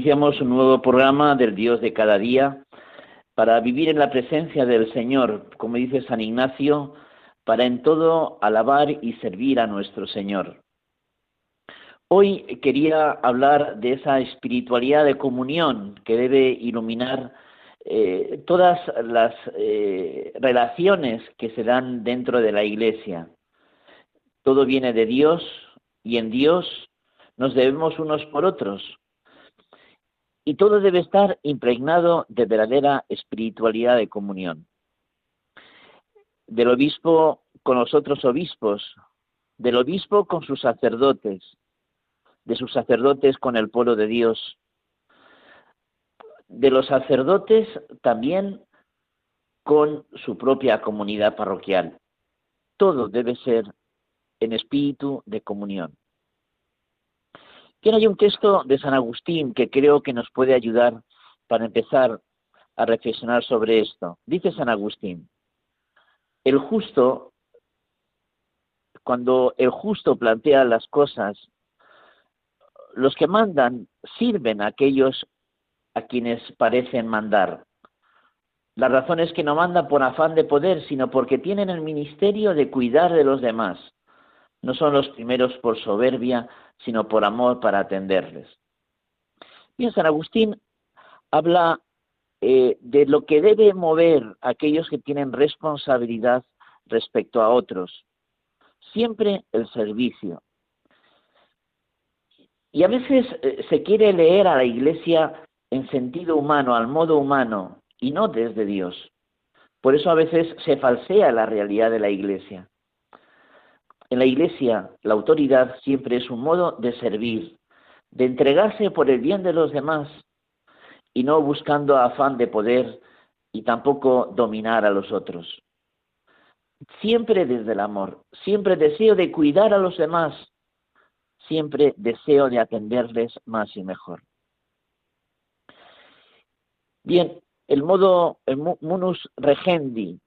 Iniciamos un nuevo programa del Dios de cada día para vivir en la presencia del Señor, como dice San Ignacio, para en todo alabar y servir a nuestro Señor. Hoy quería hablar de esa espiritualidad de comunión que debe iluminar eh, todas las eh, relaciones que se dan dentro de la Iglesia. Todo viene de Dios y en Dios nos debemos unos por otros y todo debe estar impregnado de verdadera espiritualidad de comunión. Del obispo con los otros obispos, del obispo con sus sacerdotes, de sus sacerdotes con el pueblo de Dios, de los sacerdotes también con su propia comunidad parroquial. Todo debe ser en espíritu de comunión. Tiene hay un texto de San Agustín que creo que nos puede ayudar para empezar a reflexionar sobre esto. Dice San Agustín, el justo, cuando el justo plantea las cosas, los que mandan sirven a aquellos a quienes parecen mandar. La razón es que no mandan por afán de poder, sino porque tienen el ministerio de cuidar de los demás. No son los primeros por soberbia, sino por amor para atenderles. Bien, San Agustín habla eh, de lo que debe mover a aquellos que tienen responsabilidad respecto a otros. Siempre el servicio. Y a veces eh, se quiere leer a la Iglesia en sentido humano, al modo humano, y no desde Dios. Por eso a veces se falsea la realidad de la Iglesia. En la Iglesia, la autoridad siempre es un modo de servir, de entregarse por el bien de los demás y no buscando afán de poder y tampoco dominar a los otros. Siempre desde el amor, siempre deseo de cuidar a los demás, siempre deseo de atenderles más y mejor. Bien, el modo el munus regendi,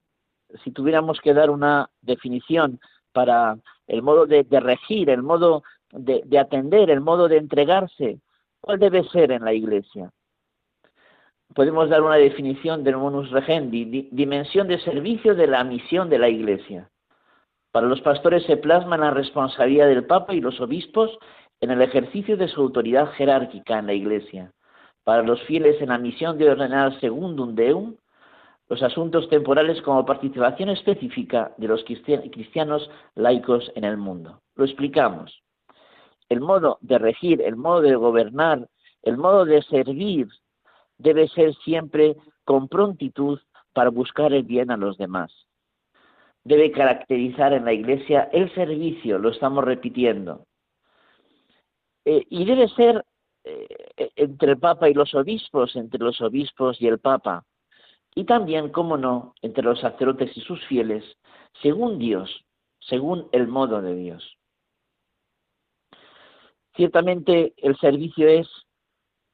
si tuviéramos que dar una definición para el modo de, regir, el modo de, atender, el modo de entregarse. ¿Cuál debe ser en la Iglesia? Podemos dar una definición del monus regendi, dimensión de servicio de la misión de la Iglesia. Para los pastores se plasma la responsabilidad del Papa y los obispos en el ejercicio de su autoridad jerárquica en la Iglesia. Para los fieles en la misión de ordenar segundum deum los asuntos temporales como participación específica de los cristianos laicos en el mundo. Lo explicamos. El modo de regir, el modo de gobernar, el modo de servir debe ser siempre con prontitud para buscar el bien a los demás. Debe caracterizar en la Iglesia el servicio, lo estamos repitiendo. Eh, y debe ser eh, entre el Papa y los obispos, entre los obispos y el Papa y también, como no, entre los sacerdotes y sus fieles, según Dios, según el modo de Dios. Ciertamente el servicio es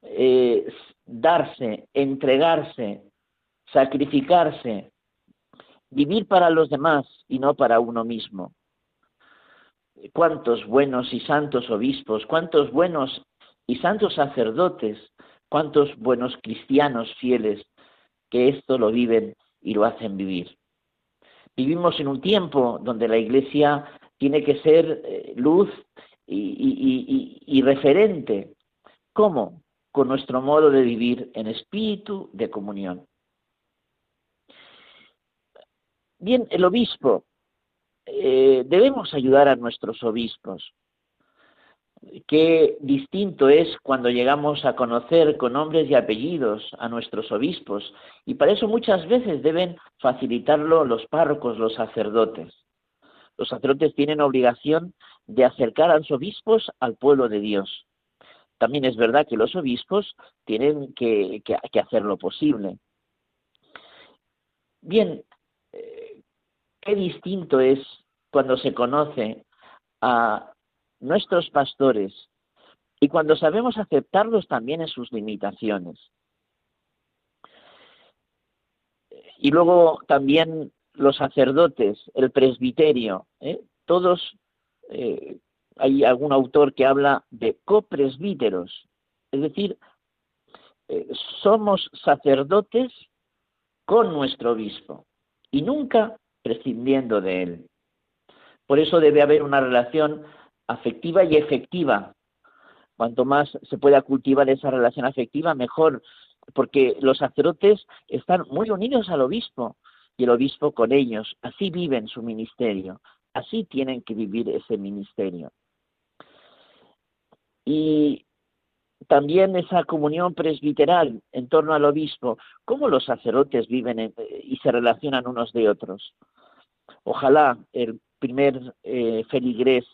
eh, darse, entregarse, sacrificarse, vivir para los demás y no para uno mismo. Cuántos buenos y santos obispos, cuántos buenos y santos sacerdotes, cuántos buenos cristianos fieles que esto lo viven y lo hacen vivir. Vivimos en un tiempo donde la Iglesia tiene que ser eh, luz y, referente. ¿Cómo? Con nuestro modo de vivir en espíritu de comunión. Bien, el obispo, eh, debemos ayudar a nuestros obispos. Qué distinto es cuando llegamos a conocer con nombres y apellidos a nuestros obispos, y para eso muchas veces deben facilitarlo los párrocos, los sacerdotes. Los sacerdotes tienen obligación de acercar a los obispos al pueblo de Dios, también es verdad que los obispos tienen que, hacer lo posible. Bien, eh, qué distinto es cuando se conoce a nuestros pastores y cuando sabemos aceptarlos también en sus limitaciones. Y luego también los sacerdotes, el presbiterio, ¿eh? todos, eh, hay algún autor que habla de copresbíteros, es decir, eh, somos sacerdotes con nuestro obispo y nunca prescindiendo de él. Por eso debe haber una relación afectiva y efectiva. Cuanto más se pueda cultivar esa relación afectiva, mejor, porque los sacerdotes están muy unidos al obispo y el obispo con ellos. Así viven su ministerio, así tienen que vivir ese ministerio. Y también esa comunión presbiteral en torno al obispo, cómo los sacerdotes viven y se relacionan unos de otros. Ojalá el primer eh, feligrés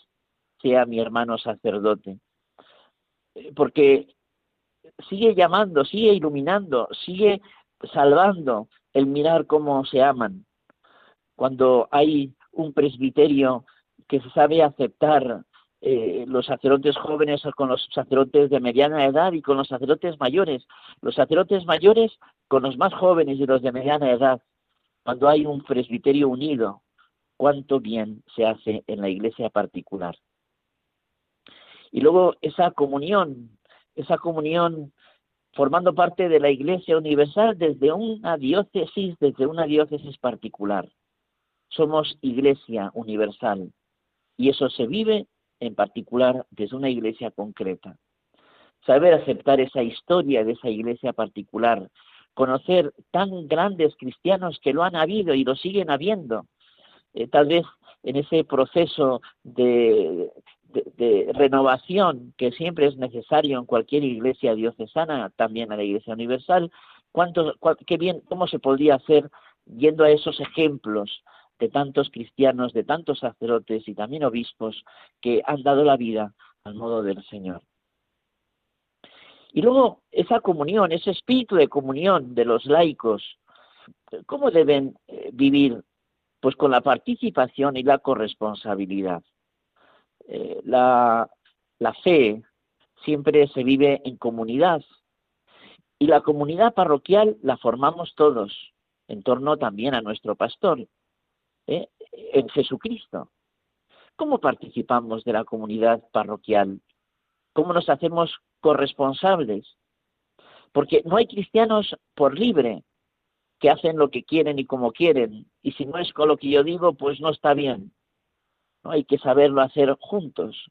sea mi hermano sacerdote, eh, porque sigue llamando, sigue iluminando, sigue salvando el mirar cómo se aman. Cuando hay un presbiterio que sabe aceptar eh, los sacerdotes jóvenes con los sacerdotes de mediana edad y con los sacerdotes mayores, los sacerdotes mayores con los más jóvenes y los de mediana edad, cuando hay un presbiterio unido, cuánto bien se hace en la iglesia particular. Y luego esa comunión, esa comunión formando parte de la Iglesia Universal desde una diócesis, desde una diócesis particular. Somos Iglesia Universal y eso se vive en particular desde una iglesia concreta. Saber aceptar esa historia de esa iglesia particular, conocer tan grandes cristianos que lo han habido y lo siguen habiendo, eh, tal vez en ese proceso de, de, renovación que siempre es necesario en cualquier iglesia diocesana, también a la iglesia universal, cuánto, qué bien, cómo se podría hacer yendo a esos ejemplos de tantos cristianos, de tantos sacerdotes y también obispos que han dado la vida al modo del Señor. Y luego esa comunión, ese espíritu de comunión de los laicos, ¿cómo deben eh, vivir? Pues con la participación y la corresponsabilidad. Eh, la, fe siempre se vive en comunidad y la comunidad parroquial la formamos todos en torno también a nuestro pastor, ¿eh? en Jesucristo. ¿Cómo participamos de la comunidad parroquial? ¿Cómo nos hacemos corresponsables? Porque no hay cristianos por libre que hacen lo que quieren y como quieren. Y si no es con lo que yo digo, pues no está bien. Hay que saberlo hacer juntos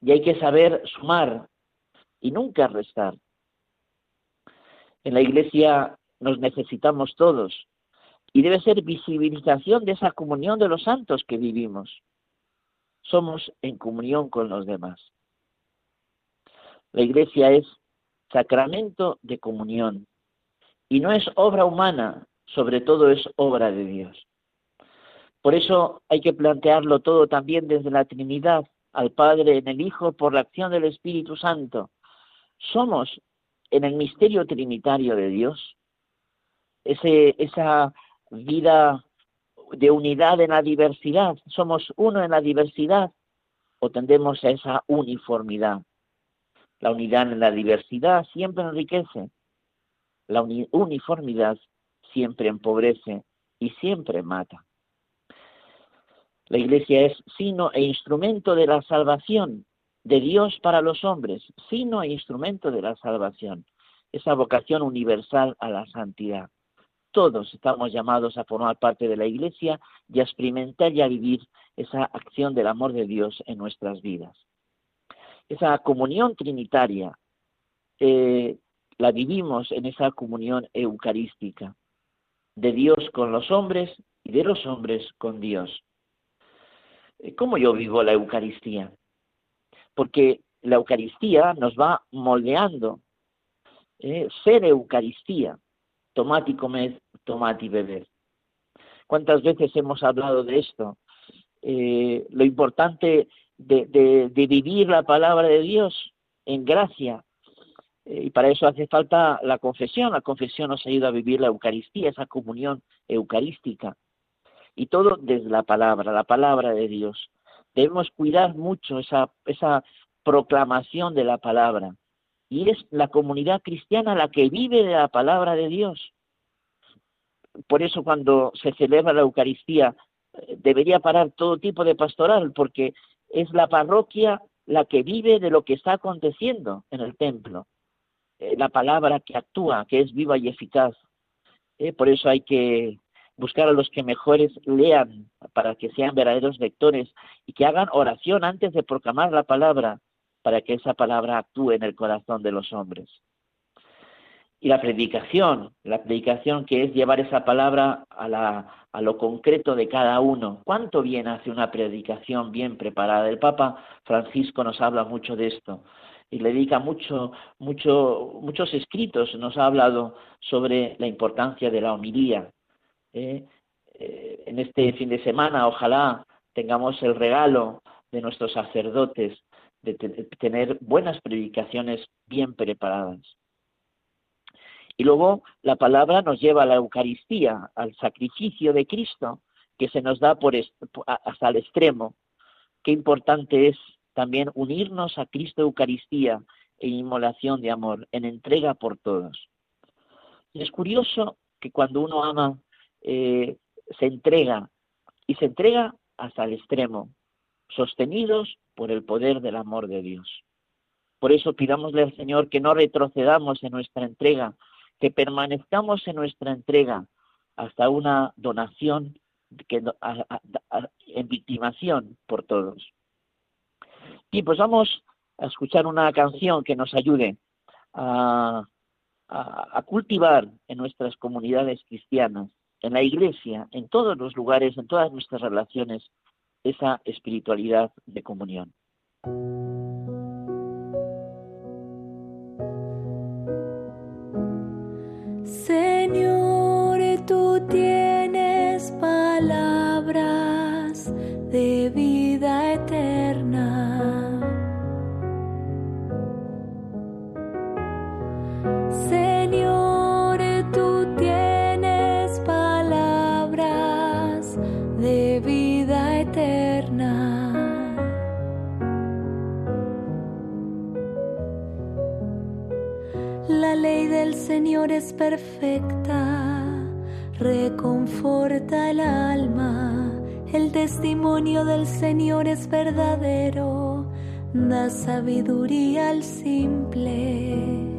y hay que saber sumar y nunca restar. En la iglesia nos necesitamos todos y debe ser visibilización de esa comunión de los santos que vivimos. Somos en comunión con los demás. La iglesia es sacramento de comunión y no es obra humana, sobre todo es obra de Dios. Por eso hay que plantearlo todo también desde la Trinidad, al Padre, en el Hijo, por la acción del Espíritu Santo. Somos en el misterio trinitario de Dios, esa vida de unidad en la diversidad, somos uno en la diversidad o tendemos a esa uniformidad. La unidad en la diversidad siempre enriquece, la uniformidad siempre empobrece y siempre mata. La Iglesia es sino e instrumento de la salvación de Dios para los hombres, sino e instrumento de la salvación, esa vocación universal a la santidad. Todos estamos llamados a formar parte de la Iglesia y a experimentar y a vivir esa acción del amor de Dios en nuestras vidas. Esa comunión trinitaria eh, la vivimos en esa comunión eucarística de Dios con los hombres y de los hombres con Dios. Eh, ¿Cómo yo vivo la Eucaristía? Porque la Eucaristía nos va moldeando. ¿eh? ser Eucaristía, tomad y comed, tomad y beber. ¿Cuántas veces hemos hablado de esto? Eh, lo importante de, vivir la palabra de Dios en gracia. Y para eso hace falta la confesión. La confesión nos ayuda a vivir la Eucaristía, esa comunión eucarística. Y todo desde la palabra, la palabra de Dios. Debemos cuidar mucho esa, esa proclamación de la palabra. Y es la comunidad cristiana la que vive de la palabra de Dios. Por eso cuando se celebra la Eucaristía eh, debería parar todo tipo de pastoral, porque es la parroquia la que vive de lo que está aconteciendo en el templo. Eh, la palabra que actúa, que es viva y eficaz. Eh, por eso hay que buscar a los que mejores lean para que sean verdaderos lectores y que hagan oración antes de proclamar la palabra para que esa palabra actúe en el corazón de los hombres. Y la predicación, la predicación que es llevar esa palabra a, la, a lo concreto de cada uno. ¿Cuánto bien hace una predicación bien preparada? El Papa Francisco nos habla mucho de esto y le dedica mucho, mucho, muchos escritos, nos ha hablado sobre la importancia de la homilía. ¿Eh? Eh, en este fin de semana, ojalá tengamos el regalo de nuestros sacerdotes de tener buenas predicaciones bien preparadas. Y luego la palabra nos lleva a la Eucaristía, al sacrificio de Cristo, que se nos da por hasta el extremo. Qué importante es también unirnos a Cristo Eucaristía en inmolación de amor, en entrega por todos. Y es curioso que cuando uno ama, eh, se entrega, y se entrega hasta el extremo, sostenidos por el poder del amor de Dios. Por eso pidámosle al Señor que no retrocedamos en nuestra entrega, que permanezcamos en nuestra entrega hasta una donación que, en victimación por todos. Y pues vamos a escuchar una canción que nos ayude a, a, cultivar en nuestras comunidades cristianas, en la iglesia, en todos los lugares, en todas nuestras relaciones, esa espiritualidad de comunión. Señor, tú tienes palabras Es perfecta, reconforta el alma. El testimonio del Señor es verdadero, da sabiduría al simple.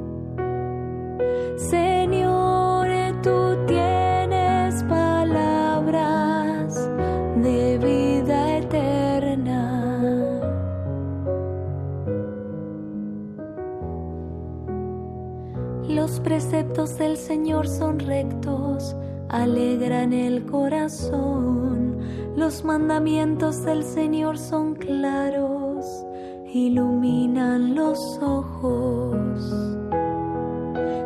Los preceptos del Señor son rectos, alegran el corazón. Los mandamientos del Señor son claros, iluminan los ojos.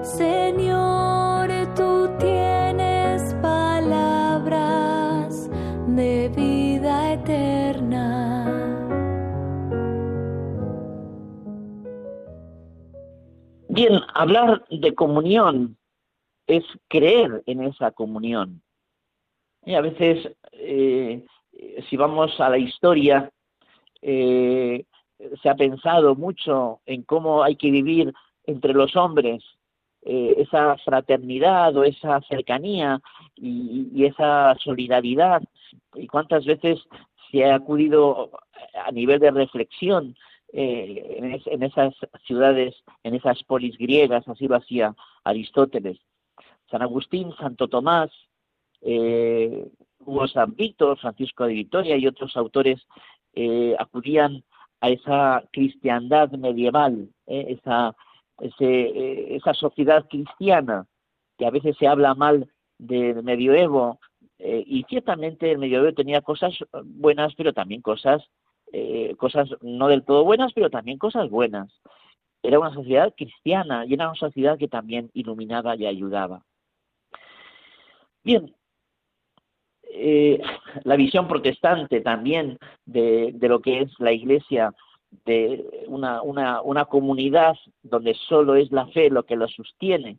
Señor, hablar de comunión es creer en esa comunión. Y a veces, eh, si vamos a la historia, eh, se ha pensado mucho en cómo hay que vivir entre los hombres eh, esa fraternidad o esa cercanía y, esa solidaridad. Y cuántas veces se ha acudido a nivel de reflexión en, en, esas ciudades, en esas polis griegas, así lo hacía Aristóteles. San Agustín, Santo Tomás, eh, Hugo San Víctor, Francisco de Vitoria y otros autores eh, acudían a esa cristiandad medieval, eh, esa, ese, esa sociedad cristiana, que a veces se habla mal del medioevo, y ciertamente el medioevo tenía cosas buenas, pero también cosas, cosas no del todo buenas, pero también cosas buenas. Era una sociedad cristiana y era una sociedad que también iluminaba y ayudaba. Bien, eh, la visión protestante también de, lo que es la Iglesia de una, una, una comunidad donde solo es la fe lo que lo sostiene.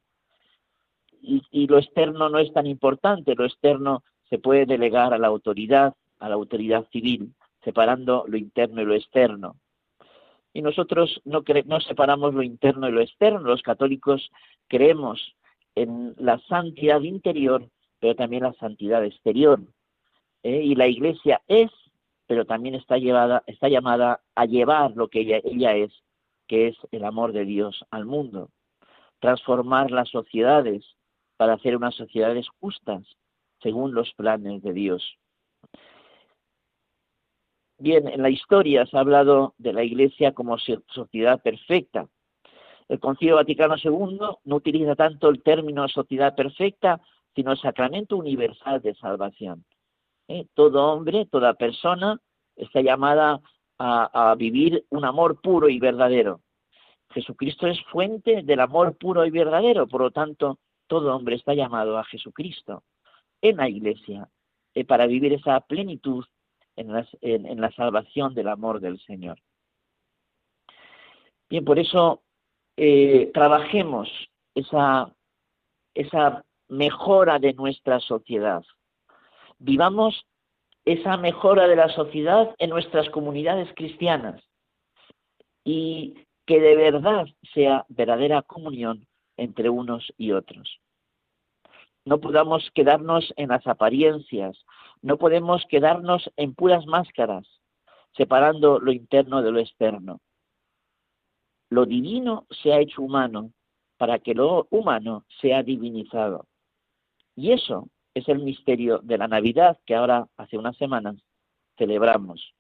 Y lo externo no es tan importante, lo externo se puede delegar a la autoridad, a la autoridad civil, separando lo interno y lo externo. Y nosotros no, no separamos lo interno y lo externo. Los católicos creemos en la santidad interior, pero también la santidad exterior. ¿eh? Y la Iglesia es, pero también está, llevada, está llamada a llevar lo que ella, ella es, que es el amor de Dios al mundo. Transformar las sociedades para hacer unas sociedades justas, según los planes de Dios. Bien, en la historia se ha hablado de la Iglesia como sociedad perfecta. El Concilio Vaticano II no utiliza tanto el término sociedad perfecta, sino el sacramento universal de salvación. ¿Eh? Todo hombre, toda persona está llamada a, vivir un amor puro y verdadero. Jesucristo es fuente del amor puro y verdadero, por lo tanto, todo hombre está llamado a Jesucristo en la Iglesia eh, para vivir esa plenitud en, la salvación del amor del Señor. Bien, por eso eh, trabajemos esa, esa mejora de nuestra sociedad. Vivamos esa mejora de la sociedad en nuestras comunidades cristianas y que de verdad sea verdadera comunión entre unos y otros. No podamos quedarnos en las apariencias, no podemos quedarnos en puras máscaras, separando lo interno de lo externo. Lo divino se ha hecho humano para que lo humano sea divinizado. Y eso es el misterio de la Navidad que ahora, hace unas semanas, celebramos.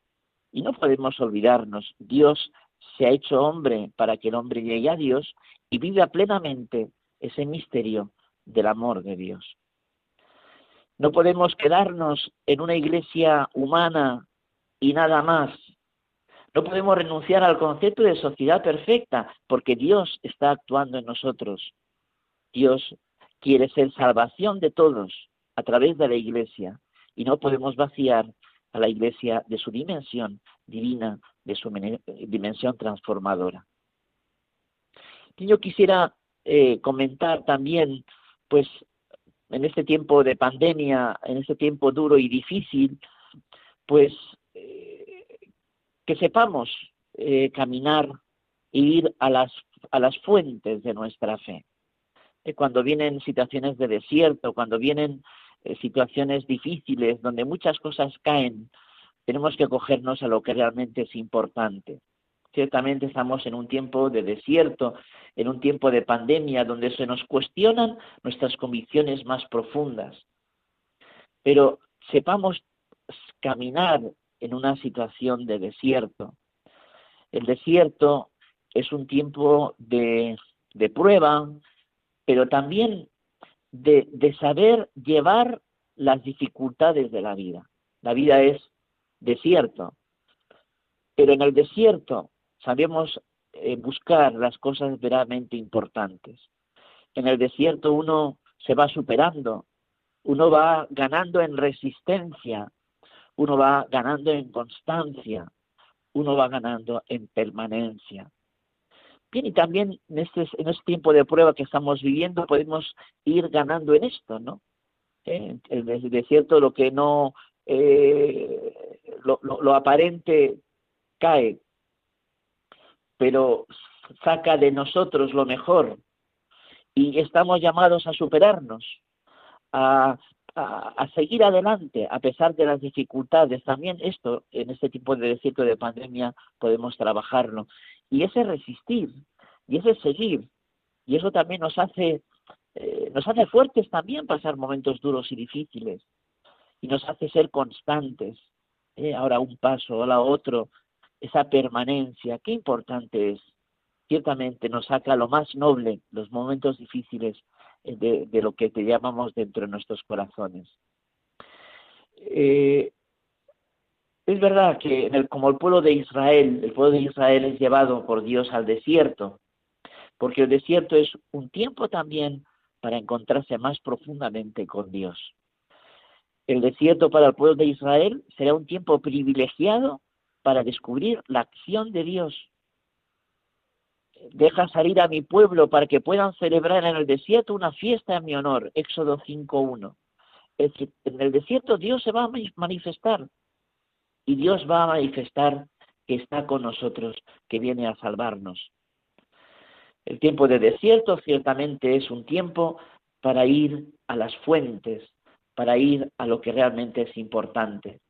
Y no podemos olvidarnos, Dios se ha hecho hombre para que el hombre llegue a Dios y viva plenamente ese misterio del amor de Dios. No podemos quedarnos en una iglesia humana y nada más. No podemos renunciar al concepto de sociedad perfecta porque Dios está actuando en nosotros. Dios quiere ser salvación de todos a través de la iglesia y no podemos vaciar a la iglesia de su dimensión divina, de su dimensión transformadora. yo quisiera eh, comentar también, pues, en este tiempo de pandemia, en este tiempo duro y difícil, pues eh, que sepamos eh, caminar e ir a las, a las fuentes de nuestra fe. Eh, cuando vienen situaciones de desierto, cuando vienen situaciones difíciles, donde muchas cosas caen, tenemos que acogernos a lo que realmente es importante. Ciertamente estamos en un tiempo de desierto, en un tiempo de pandemia, donde se nos cuestionan nuestras convicciones más profundas. Pero sepamos caminar en una situación de desierto. El desierto es un tiempo de, prueba, pero también de, saber llevar las dificultades de la vida. La vida es desierto, pero en el desierto sabemos eh, buscar las cosas verdaderamente importantes. En el desierto uno se va superando, uno va ganando en resistencia, uno va ganando en constancia, uno va ganando en permanencia. Bien, y también en este, en este tiempo de prueba que estamos viviendo podemos ir ganando en esto, ¿no? En el desierto lo que no, eh, lo aparente cae, pero saca de nosotros lo mejor y estamos llamados a superarnos, a, seguir adelante a pesar de las dificultades. También esto, en este tipo de desierto de pandemia, podemos trabajarlo. Y ese resistir, y ese seguir, y eso también nos hace, eh, nos hace fuertes también pasar momentos duros y difíciles, y nos hace ser constantes. ¿eh? Ahora un paso, ahora otro, esa permanencia, qué importante es. Ciertamente nos saca lo más noble, los momentos difíciles eh, de, lo que te llamamos dentro de nuestros corazones. Eh, es verdad que como el pueblo de Israel, el pueblo de Israel es llevado por Dios al desierto, porque el desierto es un tiempo también para encontrarse más profundamente con Dios. El desierto para el pueblo de Israel será un tiempo privilegiado para descubrir la acción de Dios. Deja salir a mi pueblo para que puedan celebrar en el desierto una fiesta en mi honor. Éxodo 5.1. Es decir, en el desierto Dios se va a manifestar y Dios va a manifestar que está con nosotros, que viene a salvarnos. El tiempo de desierto ciertamente es un tiempo para ir a las fuentes, para ir a lo que realmente es importante.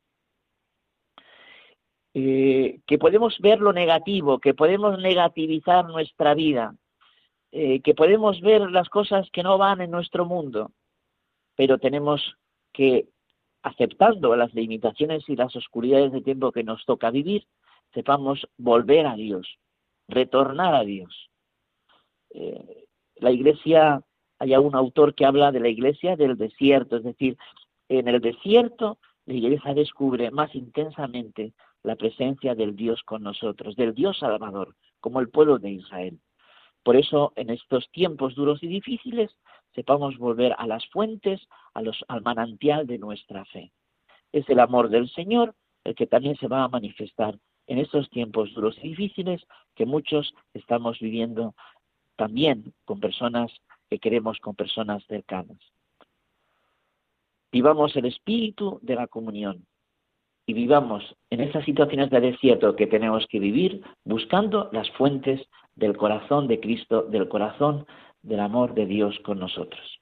Eh, que podemos ver lo negativo, que podemos negativizar nuestra vida, eh, que podemos ver las cosas que no van en nuestro mundo, pero tenemos que, aceptando las limitaciones y las oscuridades de tiempo que nos toca vivir, sepamos volver a Dios, retornar a Dios. Eh, la iglesia, hay un autor que habla de la iglesia del desierto, es decir, en el desierto la iglesia descubre más intensamente la presencia del Dios con nosotros, del Dios Salvador, como el pueblo de Israel. Por eso, en estos tiempos duros y difíciles, sepamos volver a las fuentes, a los, al manantial de nuestra fe. Es el amor del Señor el que también se va a manifestar en estos tiempos duros y difíciles que muchos estamos viviendo también con personas que queremos, con personas cercanas. Vivamos el espíritu de la comunión, y vivamos en esas situaciones de desierto que tenemos que vivir buscando las fuentes del corazón de Cristo, del corazón del amor de Dios con nosotros.